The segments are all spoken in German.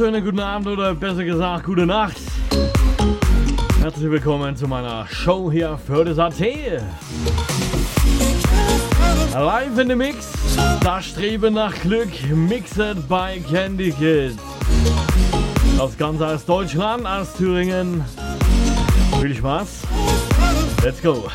wunderschönen guten Abend oder besser gesagt gute Nacht. Herzlich willkommen zu meiner Show hier für das AT. Live in the Mix, das Streben nach Glück, mixed by Candy Kid. Das Ganze aus Deutschland, aus Thüringen. Viel Spaß. Let's go.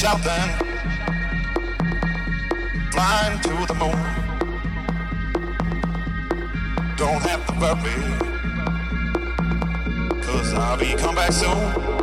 Shouting, flying to the moon. Don't have to worry, I'll be come back soon.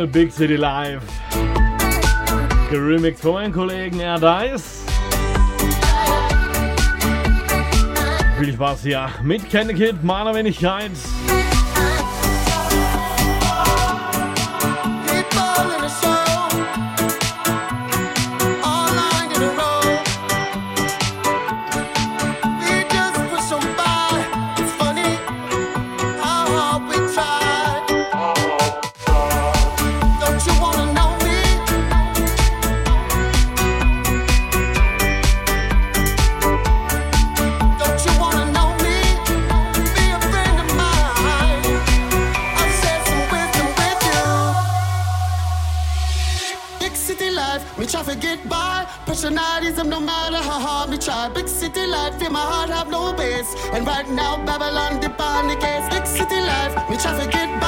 Jawohl, Big City Live. Geremixed von meinem Kollegen Air Dice. Viel Spaß hier mit Candy Kid, meiner Wenigkeit. my heart have no base. And right now, Babylon, the on big city life. Me traffic it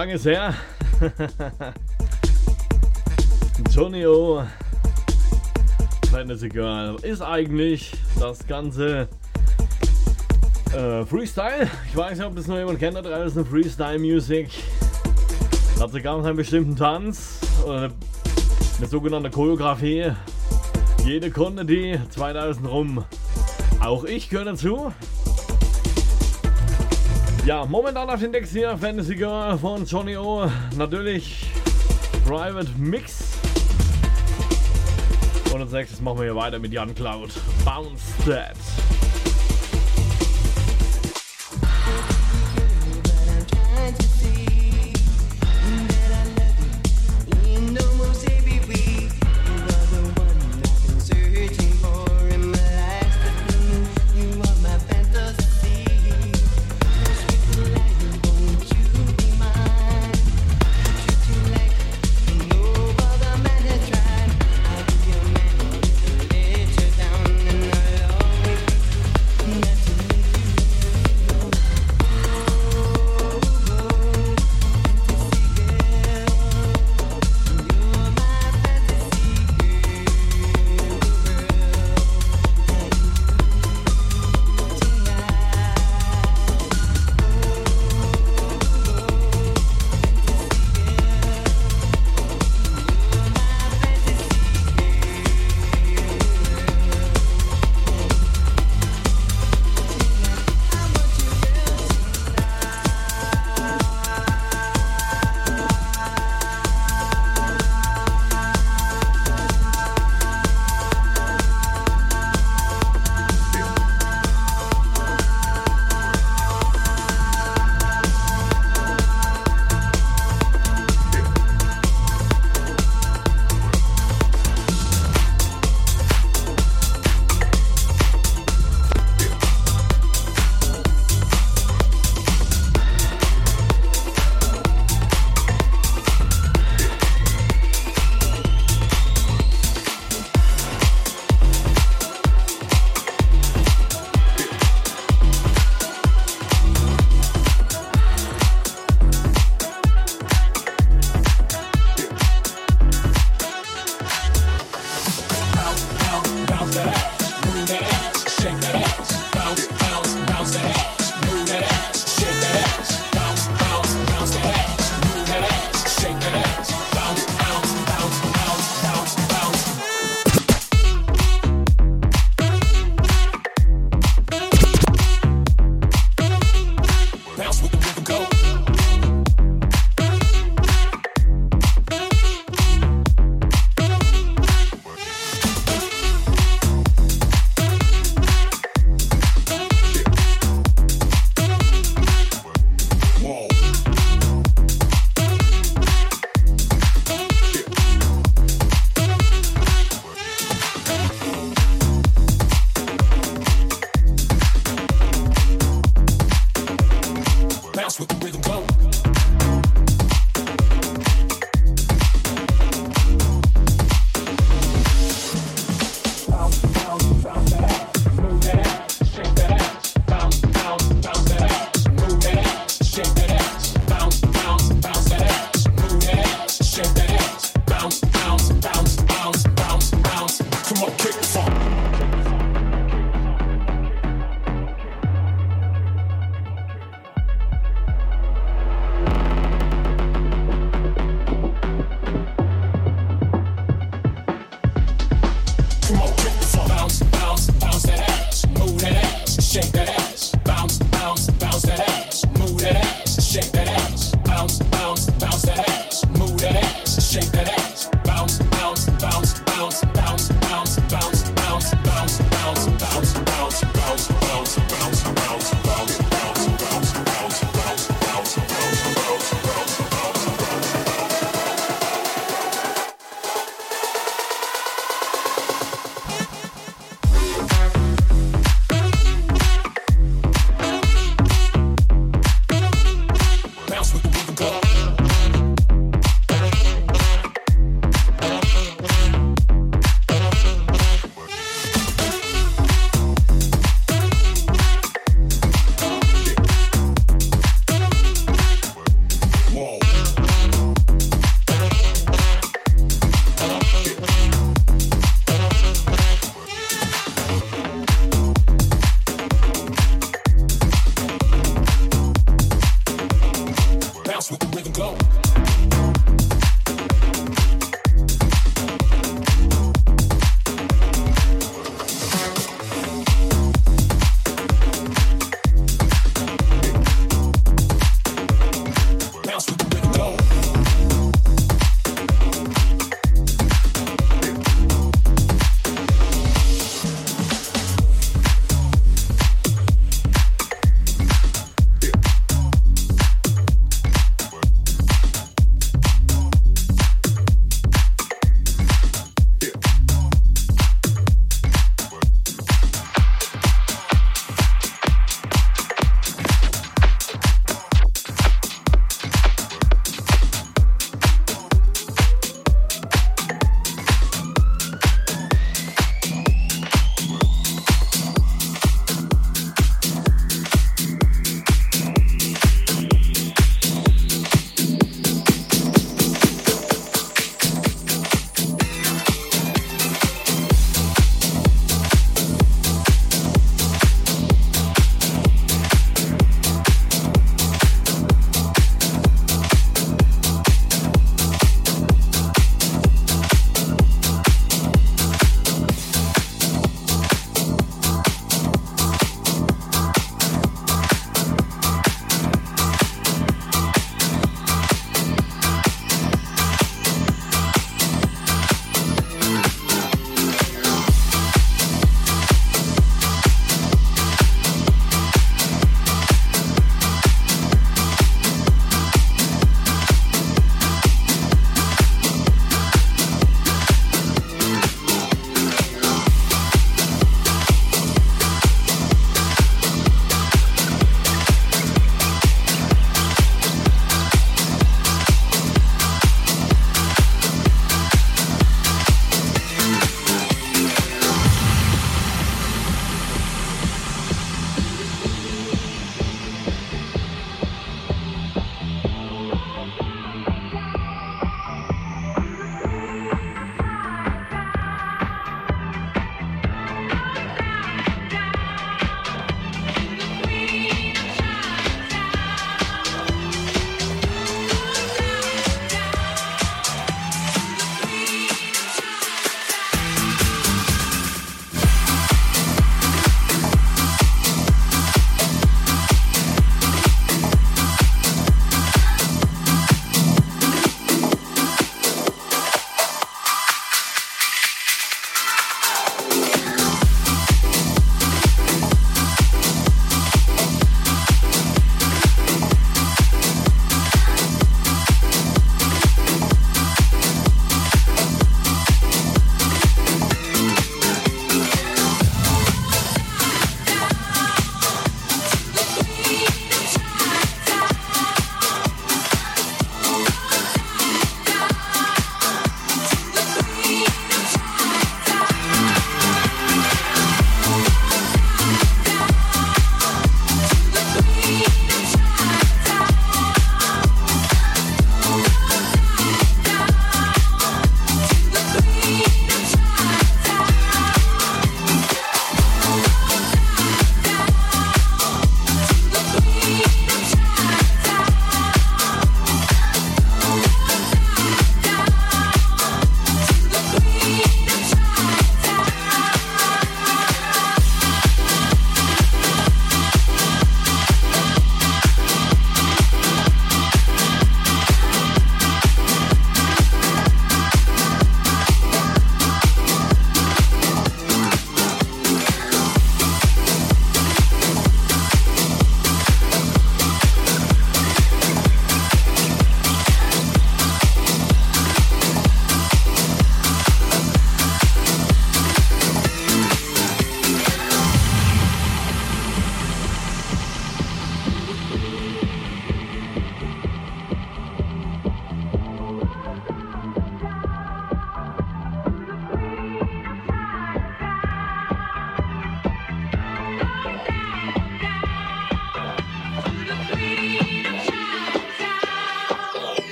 lange ist her. Johnny O. Fantasy Girl ist eigentlich das ganze äh, Freestyle. Ich weiß nicht, ob das noch jemand kennt da draußen. Freestyle Music. Dazu gab es einen bestimmten Tanz oder eine, eine sogenannte Choreografie. Jede konnte die 2000 rum. Auch ich gehöre dazu. Ja, momentan auf den Decks hier Fantasy Girl von Johnny O. Natürlich Private Mix. Und als nächstes machen wir hier weiter mit Jan Cloud. Bounce That.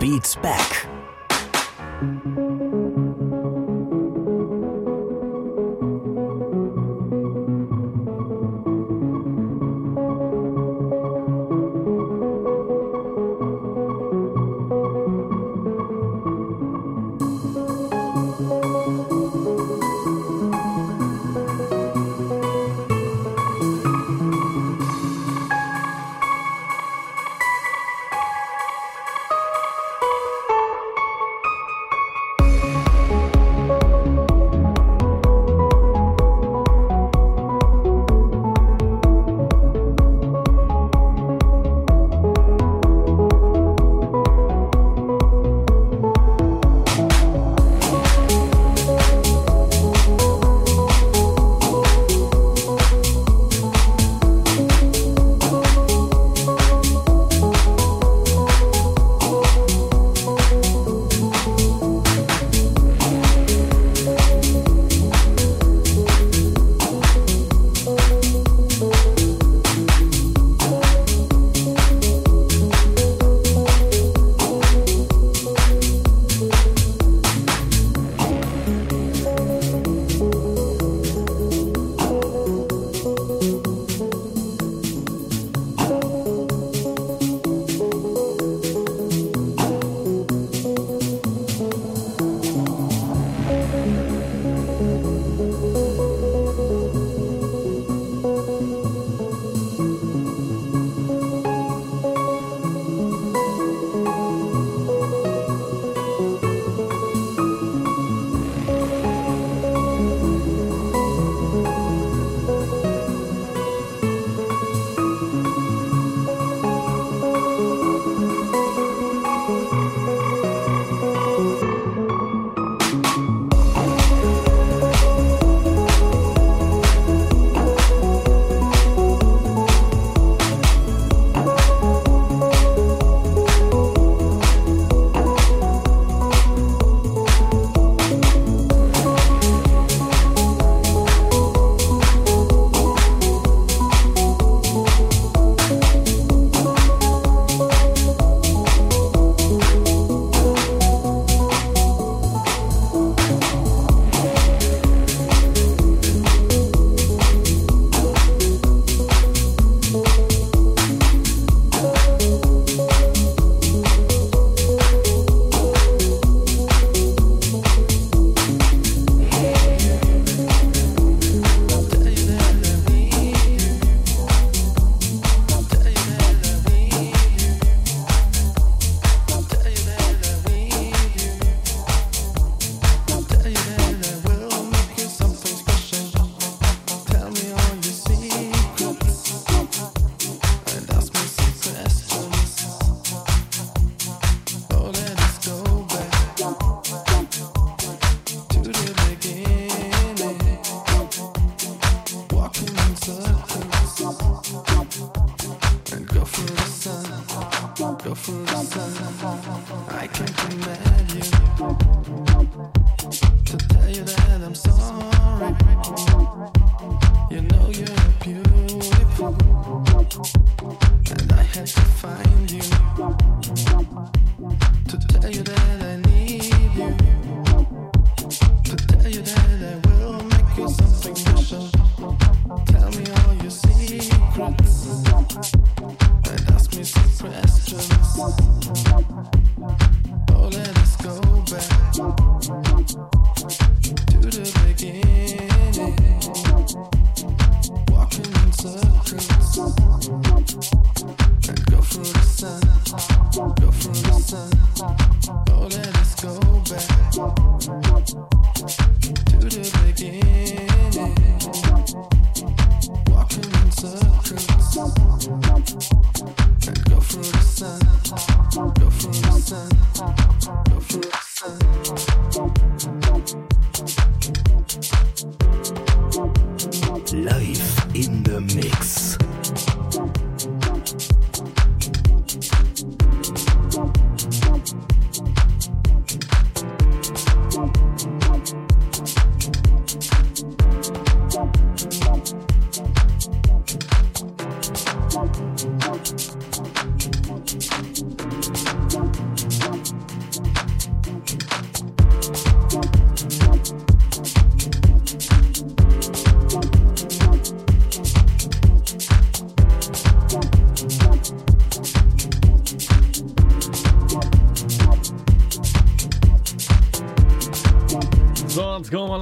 Beats back.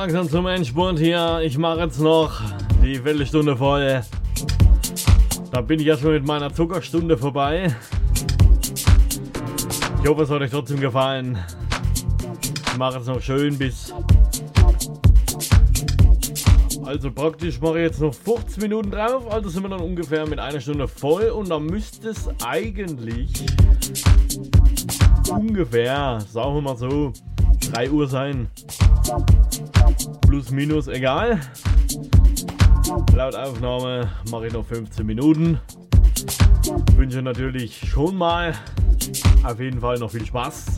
Langsam zum Endspurt hier. Ich mache jetzt noch die Viertelstunde voll. Da bin ich erstmal mit meiner Zuckerstunde vorbei. Ich hoffe, es hat euch trotzdem gefallen. Ich mache es noch schön bis. Also praktisch mache ich jetzt noch 15 Minuten drauf, also sind wir dann ungefähr mit einer Stunde voll und dann müsste es eigentlich ungefähr, sagen wir mal so, 3 Uhr sein. Plus, minus, egal. Laut Aufnahme mache ich noch 15 Minuten. Wünsche natürlich schon mal auf jeden Fall noch viel Spaß.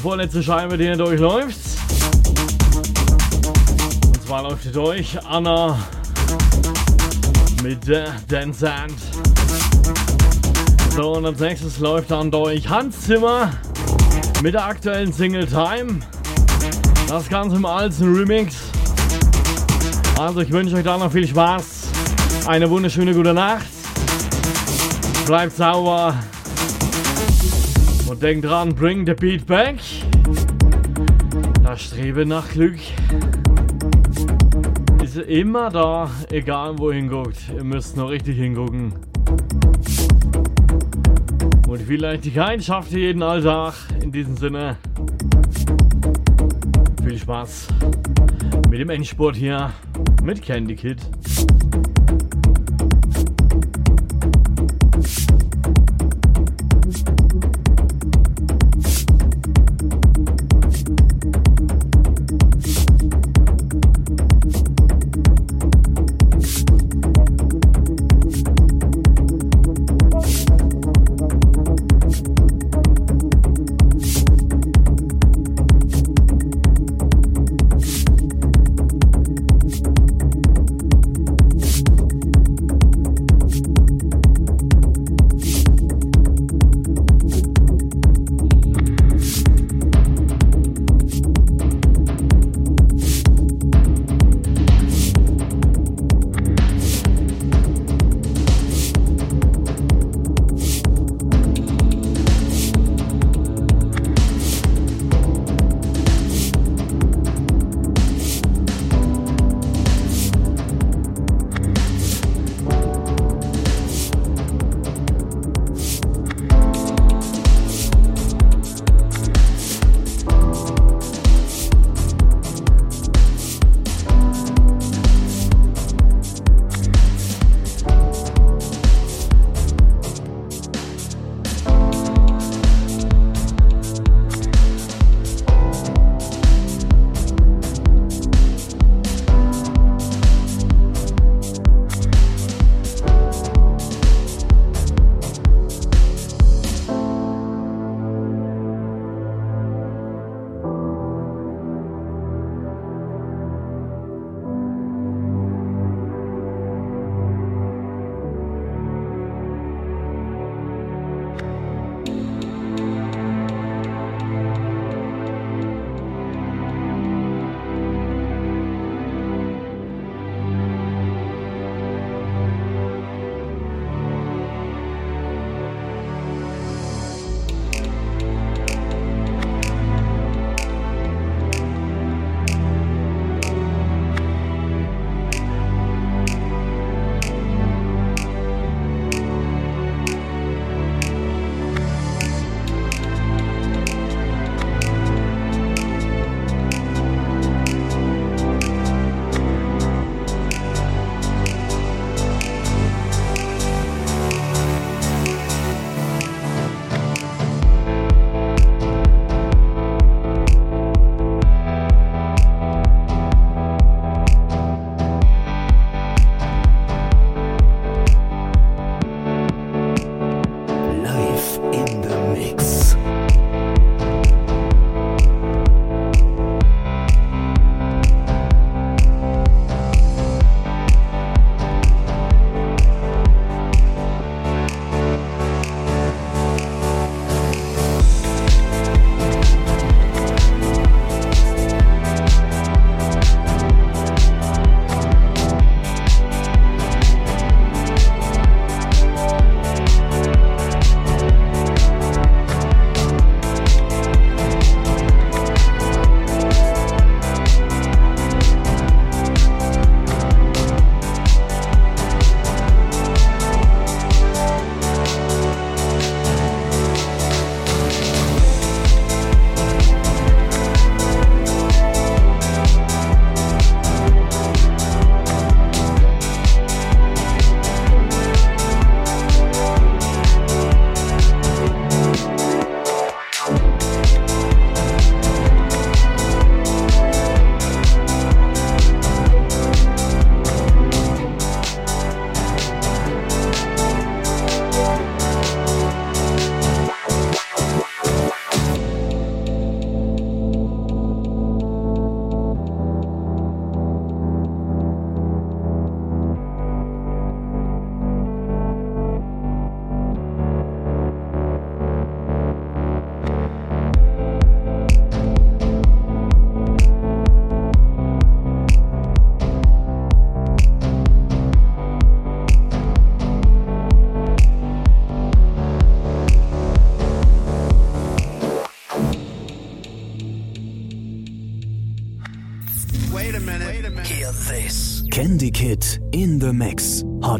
vorletzte Scheibe, die hier durchläuft. Und zwar läuft hier durch Anna mit der Dance Sand. So, und als nächstes läuft dann durch Hans Zimmer mit der aktuellen Single Time. Das Ganze im alten Remix. Also, ich wünsche euch da noch viel Spaß. Eine wunderschöne gute Nacht. Bleibt sauber. Und denk dran, bring the beat back. Das Streben nach Glück ist immer da, egal wo hinguckt. Ihr müsst nur richtig hingucken. Und viel Leichtigkeit schafft ihr jeden Alltag. In diesem Sinne, viel Spaß mit dem Endsport hier mit Candy Kid.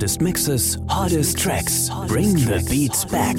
Hardest mixes, hardest tracks. Bring the beats back.